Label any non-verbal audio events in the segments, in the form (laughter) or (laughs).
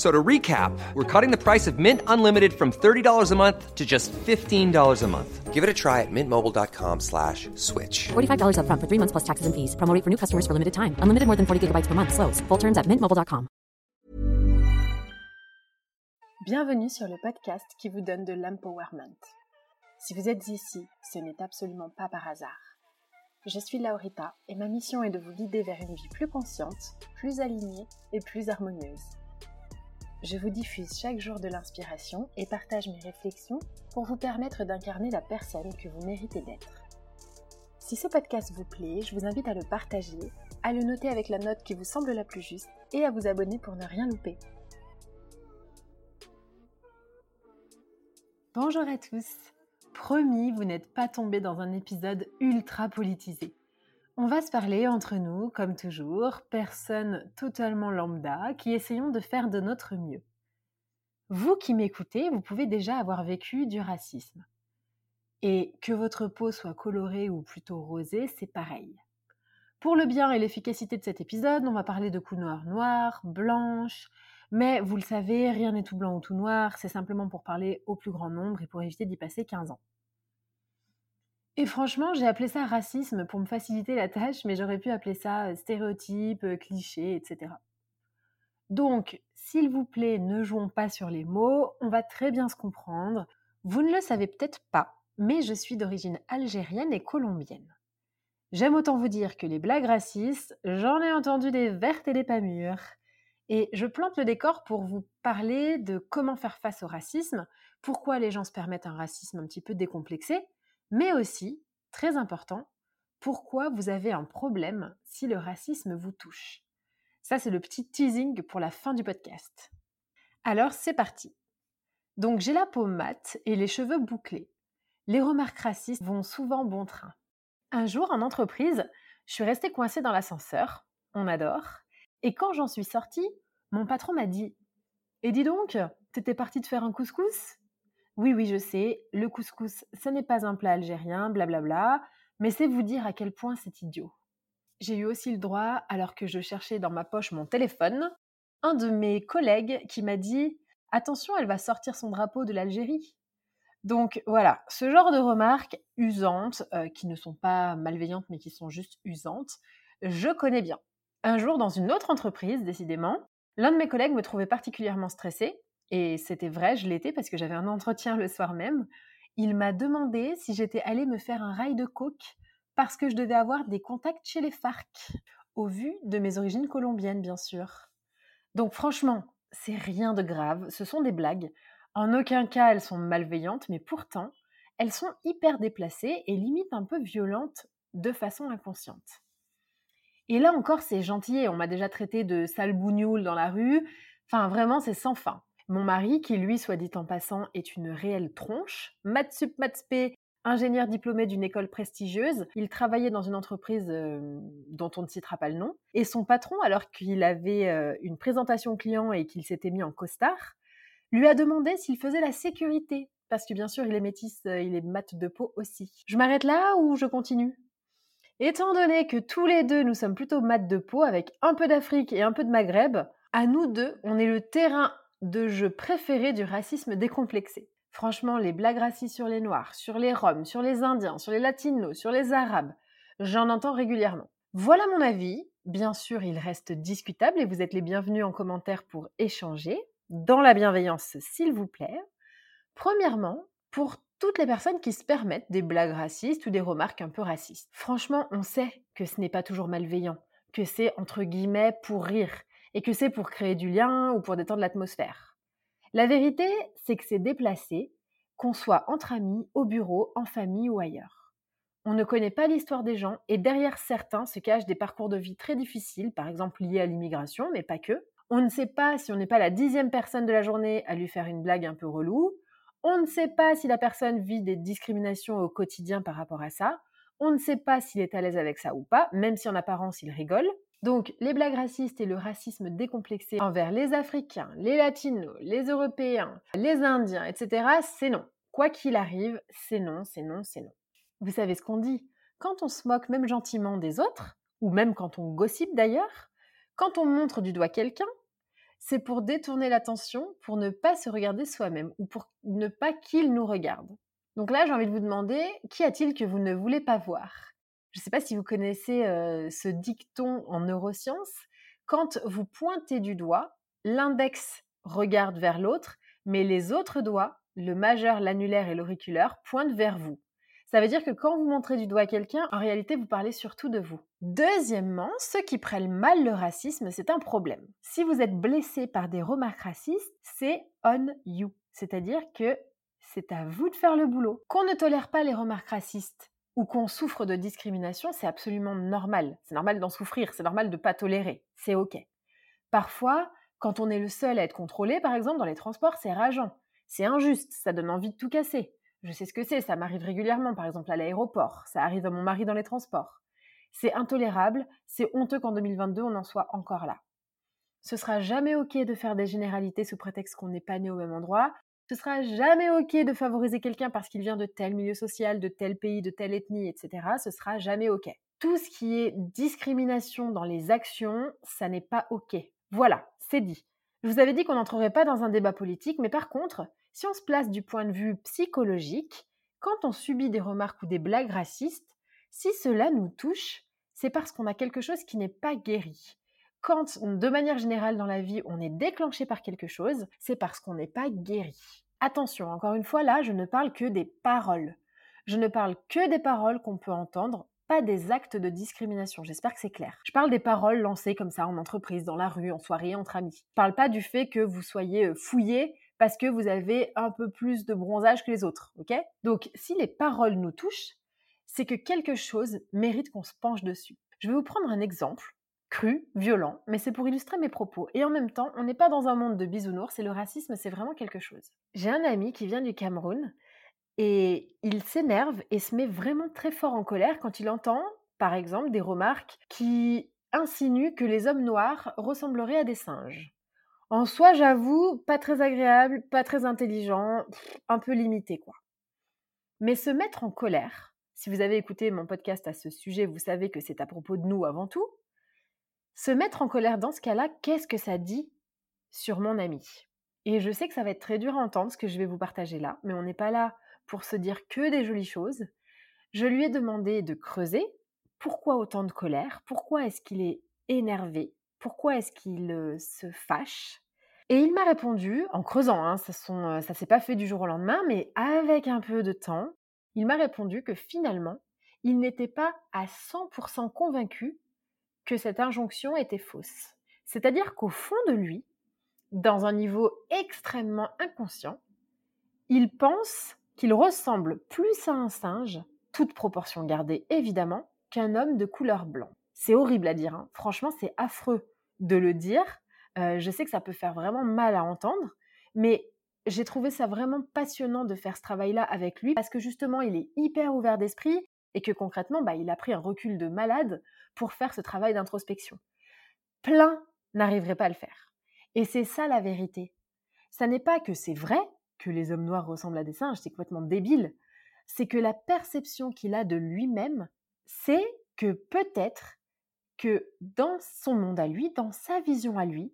So to recap, we're cutting the price of Mint Unlimited from $30 a month to just $15 a month. Give it a try at mintmobile.com slash switch. $45 upfront for three months plus taxes and fees. Promo rate for new customers for limited time. Unlimited more than 40 gigabytes per month. Slows. Full terms at mintmobile.com. Bienvenue sur le podcast qui vous donne de l'empowerment. Si vous êtes ici, ce n'est absolument pas par hasard. Je suis Laurita et ma mission est de vous guider vers une vie plus consciente, plus alignée et plus harmonieuse. Je vous diffuse chaque jour de l'inspiration et partage mes réflexions pour vous permettre d'incarner la personne que vous méritez d'être. Si ce podcast vous plaît, je vous invite à le partager, à le noter avec la note qui vous semble la plus juste et à vous abonner pour ne rien louper. Bonjour à tous. Promis, vous n'êtes pas tombés dans un épisode ultra politisé. On va se parler entre nous, comme toujours, personnes totalement lambda, qui essayons de faire de notre mieux. Vous qui m'écoutez, vous pouvez déjà avoir vécu du racisme. Et que votre peau soit colorée ou plutôt rosée, c'est pareil. Pour le bien et l'efficacité de cet épisode, on va parler de couleurs noires, blanches, mais vous le savez, rien n'est tout blanc ou tout noir, c'est simplement pour parler au plus grand nombre et pour éviter d'y passer 15 ans. Et franchement, j'ai appelé ça racisme pour me faciliter la tâche, mais j'aurais pu appeler ça euh, stéréotype, euh, cliché, etc. Donc, s'il vous plaît, ne jouons pas sur les mots, on va très bien se comprendre. Vous ne le savez peut-être pas, mais je suis d'origine algérienne et colombienne. J'aime autant vous dire que les blagues racistes, j'en ai entendu des vertes et des pas mûres. Et je plante le décor pour vous parler de comment faire face au racisme, pourquoi les gens se permettent un racisme un petit peu décomplexé, mais aussi, très important, pourquoi vous avez un problème si le racisme vous touche. Ça, c'est le petit teasing pour la fin du podcast. Alors, c'est parti. Donc, j'ai la peau mate et les cheveux bouclés. Les remarques racistes vont souvent bon train. Un jour, en entreprise, je suis restée coincée dans l'ascenseur, on adore, et quand j'en suis sortie, mon patron m'a dit Et dis donc, t'étais partie de faire un couscous? Oui, oui, je sais, le couscous, ce n'est pas un plat algérien, blablabla, mais c'est vous dire à quel point c'est idiot. J'ai eu aussi le droit, alors que je cherchais dans ma poche mon téléphone, un de mes collègues qui m'a dit Attention, elle va sortir son drapeau de l'Algérie. Donc voilà, ce genre de remarques usantes, euh, qui ne sont pas malveillantes mais qui sont juste usantes, je connais bien. Un jour, dans une autre entreprise, décidément, l'un de mes collègues me trouvait particulièrement stressée, et c'était vrai, je l'étais parce que j'avais un entretien le soir même. Il m'a demandé si j'étais allée me faire un rail de coke parce que je devais avoir des contacts chez les FARC, au vu de mes origines colombiennes, bien sûr. Donc franchement, c'est rien de grave, ce sont des blagues. En aucun cas elles sont malveillantes, mais pourtant, elles sont hyper déplacées et limite un peu violentes de façon inconsciente. Et là encore, c'est gentil, on m'a déjà traité de sale bougnoule dans la rue. Enfin, vraiment, c'est sans fin. Mon mari, qui lui, soit dit en passant, est une réelle tronche, matsup matspé, Ingénieur diplômé d'une école prestigieuse, il travaillait dans une entreprise euh, dont on ne citera pas le nom. Et son patron, alors qu'il avait euh, une présentation client et qu'il s'était mis en costard, lui a demandé s'il faisait la sécurité. Parce que bien sûr, il est métis, euh, il est mat de peau aussi. Je m'arrête là ou je continue? Étant donné que tous les deux, nous sommes plutôt mat de peau, avec un peu d'Afrique et un peu de Maghreb, à nous deux, on est le terrain de jeu préféré du racisme décomplexé. Franchement, les blagues racistes sur les Noirs, sur les Roms, sur les Indiens, sur les Latinos, sur les Arabes, j'en entends régulièrement. Voilà mon avis. Bien sûr, il reste discutable et vous êtes les bienvenus en commentaire pour échanger, dans la bienveillance s'il vous plaît. Premièrement, pour toutes les personnes qui se permettent des blagues racistes ou des remarques un peu racistes. Franchement, on sait que ce n'est pas toujours malveillant, que c'est entre guillemets pour rire, et que c'est pour créer du lien ou pour détendre l'atmosphère. La vérité, c'est que c'est déplacé, qu'on soit entre amis, au bureau, en famille ou ailleurs. On ne connaît pas l'histoire des gens et derrière certains se cachent des parcours de vie très difficiles, par exemple liés à l'immigration, mais pas que. On ne sait pas si on n'est pas la dixième personne de la journée à lui faire une blague un peu relou, on ne sait pas si la personne vit des discriminations au quotidien par rapport à ça. On ne sait pas s'il est à l'aise avec ça ou pas, même si en apparence il rigole. Donc les blagues racistes et le racisme décomplexé envers les Africains, les Latinos, les Européens, les Indiens, etc., c'est non. Quoi qu'il arrive, c'est non, c'est non, c'est non. Vous savez ce qu'on dit? Quand on se moque même gentiment des autres, ou même quand on gossipe d'ailleurs, quand on montre du doigt quelqu'un, c'est pour détourner l'attention, pour ne pas se regarder soi-même ou pour ne pas qu'il nous regarde. Donc là, j'ai envie de vous demander, qu'y a-t-il que vous ne voulez pas voir? Je ne sais pas si vous connaissez ce dicton en neurosciences. Quand vous pointez du doigt, l'index regarde vers l'autre, mais les autres doigts, le majeur, l'annulaire et l'auriculaire, pointent vers vous. Ça veut dire que quand vous montrez du doigt à quelqu'un, en réalité, vous parlez surtout de vous. Deuxièmement, ceux qui prennent mal le racisme, c'est un problème. Si vous êtes blessé par des remarques racistes, c'est on you. C'est-à-dire que c'est à vous de faire le boulot. Qu'on ne tolère pas les remarques racistes ou qu'on souffre de discrimination, c'est absolument normal. C'est normal d'en souffrir, c'est normal de ne pas tolérer. C'est OK. Parfois, quand on est le seul à être contrôlé, par exemple, dans les transports, c'est rageant. C'est injuste, ça donne envie de tout casser. Je sais ce que c'est, ça m'arrive régulièrement, par exemple à l'aéroport, ça arrive à mon mari dans les transports. C'est intolérable, c'est honteux qu'en 2022 on en soit encore là. Ce sera jamais ok de faire des généralités sous prétexte qu'on n'est pas né au même endroit. Ce sera jamais ok de favoriser quelqu'un parce qu'il vient de tel milieu social, de tel pays, de telle ethnie, etc. Ce sera jamais ok. Tout ce qui est discrimination dans les actions, ça n'est pas ok. Voilà, c'est dit. Je vous avais dit qu'on n'entrerait pas dans un débat politique, mais par contre, si on se place du point de vue psychologique, quand on subit des remarques ou des blagues racistes, si cela nous touche, c'est parce qu'on a quelque chose qui n'est pas guéri. Quand, de manière générale dans la vie, on est déclenché par quelque chose, c'est parce qu'on n'est pas guéri. Attention, encore une fois, là, je ne parle que des paroles. Je ne parle que des paroles qu'on peut entendre, pas des actes de discrimination. J'espère que c'est clair. Je parle des paroles lancées comme ça en entreprise, dans la rue, en soirée, entre amis. Je parle pas du fait que vous soyez euh, fouillé parce que vous avez un peu plus de bronzage que les autres, ok? Donc, si les paroles nous touchent, c'est que quelque chose mérite qu'on se penche dessus. Je vais vous prendre un exemple, cru, violent, mais c'est pour illustrer mes propos. Et en même temps, on n'est pas dans un monde de bisounours et le racisme, c'est vraiment quelque chose. J'ai un ami qui vient du Cameroun et il s'énerve et se met vraiment très fort en colère quand il entend, par exemple, des remarques qui insinuent que les hommes noirs ressembleraient à des singes. En soi, j'avoue, pas très agréable, pas très intelligent, un peu limité, quoi. Mais se mettre en colère, si vous avez écouté mon podcast à ce sujet, vous savez que c'est à propos de nous avant tout. Se mettre en colère dans ce cas-là, qu'est-ce que ça dit sur mon ami? Et je sais que ça va être très dur à entendre ce que je vais vous partager là, mais on n'est pas là pour se dire que des jolies choses. Je lui ai demandé de creuser. Pourquoi autant de colère, pourquoi est-ce qu'il est énervé, pourquoi est-ce qu'il se fâche? Et il m'a répondu, en creusant, hein, ça ne s'est pas fait du jour au lendemain, mais avec un peu de temps, il m'a répondu que finalement, il n'était pas à 100% convaincu que cette injonction était fausse. C'est-à-dire qu'au fond de lui, dans un niveau extrêmement inconscient, il pense qu'il ressemble plus à un singe, toute proportion gardée évidemment, qu'un homme de couleur blanc. C'est horrible à dire, hein. franchement c'est affreux de le dire. je sais que ça peut faire vraiment mal à entendre, mais j'ai trouvé ça vraiment passionnant de faire ce travail-là avec lui parce que justement, il est hyper ouvert d'esprit et que concrètement, bah, il a pris un recul de malade pour faire ce travail d'introspection. Plein n'arriveraient pas à le faire. Et c'est ça la vérité. Ça n'est pas que c'est vrai que les hommes noirs ressemblent à des singes, c'est complètement débile. C'est que la perception qu'il a de lui-même, c'est que peut-être que dans son monde à lui, dans sa vision à lui,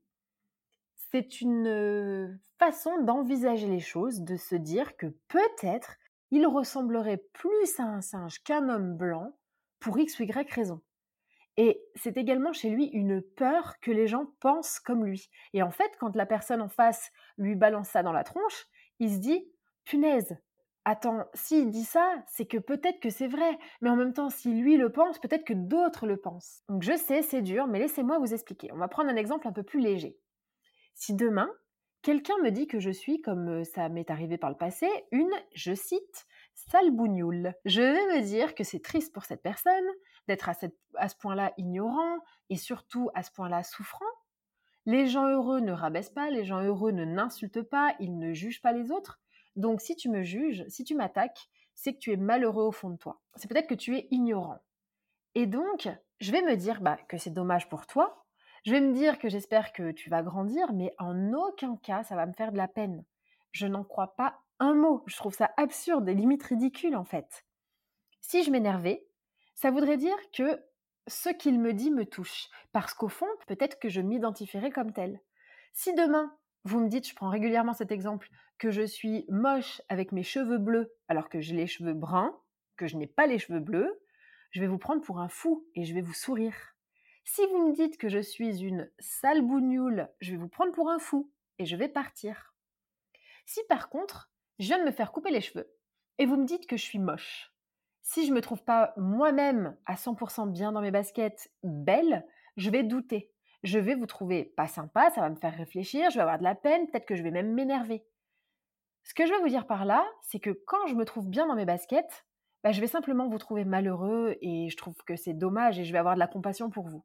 c'est une façon d'envisager les choses, de se dire que peut-être il ressemblerait plus à un singe qu'un homme blanc pour X ou Y raison. Et c'est également chez lui une peur que les gens pensent comme lui. Et en fait, quand la personne en face lui balance ça dans la tronche, il se dit punaise, attends, s'il dit ça, c'est que peut-être que c'est vrai, mais en même temps, si lui le pense, peut-être que d'autres le pensent. Donc je sais, c'est dur, mais laissez-moi vous expliquer. On va prendre un exemple un peu plus léger. Si demain, quelqu'un me dit que je suis, comme ça m'est arrivé par le passé, une, je cite, sale bougnoule, je vais me dire que c'est triste pour cette personne d'être à, à ce point-là ignorant et surtout à ce point-là souffrant. Les gens heureux ne rabaissent pas, les gens heureux ne n'insultent pas, ils ne jugent pas les autres. Donc si tu me juges, si tu m'attaques, c'est que tu es malheureux au fond de toi. C'est peut-être que tu es ignorant. Et donc, je vais me dire bah, que c'est dommage pour toi, je vais me dire que j'espère que tu vas grandir, mais en aucun cas ça va me faire de la peine. Je n'en crois pas un mot. Je trouve ça absurde et limite ridicule en fait. Si je m'énervais, ça voudrait dire que ce qu'il me dit me touche, parce qu'au fond, peut-être que je m'identifierais comme tel. Si demain, vous me dites, je prends régulièrement cet exemple, que je suis moche avec mes cheveux bleus alors que j'ai les cheveux bruns, que je n'ai pas les cheveux bleus, je vais vous prendre pour un fou et je vais vous sourire. Si vous me dites que je suis une sale bougnoule, je vais vous prendre pour un fou et je vais partir. Si par contre, je viens de me faire couper les cheveux et vous me dites que je suis moche, si je ne me trouve pas moi-même à 100% bien dans mes baskets, belle, je vais douter. Je vais vous trouver pas sympa, ça va me faire réfléchir, je vais avoir de la peine, peut-être que je vais même m'énerver. Ce que je veux vous dire par là, c'est que quand je me trouve bien dans mes baskets, bah, je vais simplement vous trouver malheureux et je trouve que c'est dommage et je vais avoir de la compassion pour vous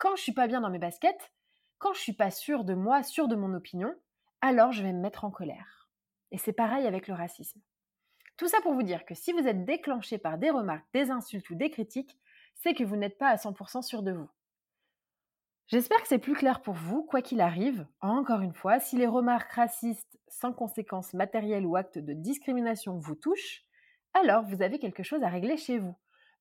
quand je suis pas bien dans mes baskets, quand je suis pas sûre de moi, sûre de mon opinion, alors je vais me mettre en colère. Et c'est pareil avec le racisme. Tout ça pour vous dire que si vous êtes déclenché par des remarques, des insultes ou des critiques, c'est que vous n'êtes pas à 100% sûr de vous. J'espère que c'est plus clair pour vous, quoi qu'il arrive. Encore une fois, si les remarques racistes sans conséquences matérielles ou actes de discrimination vous touchent, alors vous avez quelque chose à régler chez vous.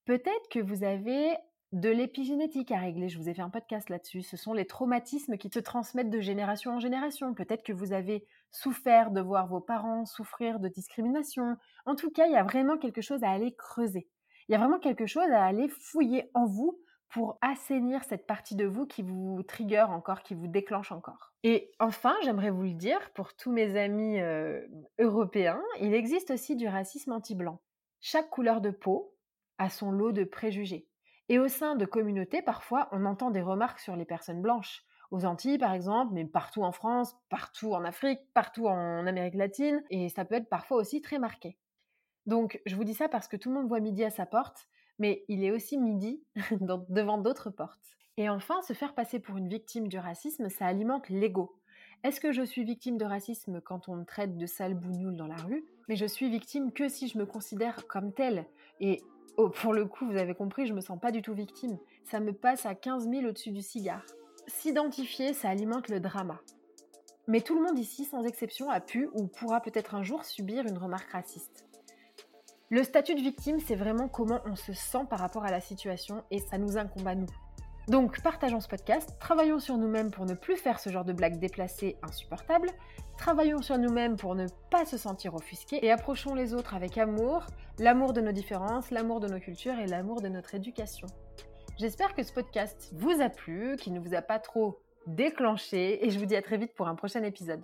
Peut-être que vous avez de l'épigénétique à régler. Je vous ai fait un podcast là-dessus. Ce sont les traumatismes qui se transmettent de génération en génération. Peut-être que vous avez souffert de voir vos parents souffrir de discrimination. En tout cas, il y a vraiment quelque chose à aller creuser. Il y a vraiment quelque chose à aller fouiller en vous pour assainir cette partie de vous qui vous trigger encore, qui vous déclenche encore. Et enfin, j'aimerais vous le dire, pour tous mes amis euh, européens, il existe aussi du racisme anti-blanc. Chaque couleur de peau a son lot de préjugés. Et au sein de communautés, parfois, on entend des remarques sur les personnes blanches. Aux Antilles, par exemple, mais partout en France, partout en Afrique, partout en Amérique latine, et ça peut être parfois aussi très marqué. Donc, je vous dis ça parce que tout le monde voit midi à sa porte, mais il est aussi midi (laughs) devant d'autres portes. Et enfin, se faire passer pour une victime du racisme, ça alimente l'ego. Est-ce que je suis victime de racisme quand on me traite de sale bougnoule dans la rue? Mais je suis victime que si je me considère comme telle. Oh, pour le coup, vous avez compris, je me sens pas du tout victime. Ça me passe à 15 000 au-dessus du cigare. S'identifier, ça alimente le drama. Mais tout le monde ici, sans exception, a pu ou pourra peut-être un jour subir une remarque raciste. Le statut de victime, c'est vraiment comment on se sent par rapport à la situation et ça nous incombe à nous. Donc partageons ce podcast, travaillons sur nous-mêmes pour ne plus faire ce genre de blagues déplacées insupportables, travaillons sur nous-mêmes pour ne pas se sentir offusqués et approchons les autres avec amour, l'amour de nos différences, l'amour de nos cultures et l'amour de notre éducation. J'espère que ce podcast vous a plu, qu'il ne vous a pas trop déclenché et je vous dis à très vite pour un prochain épisode.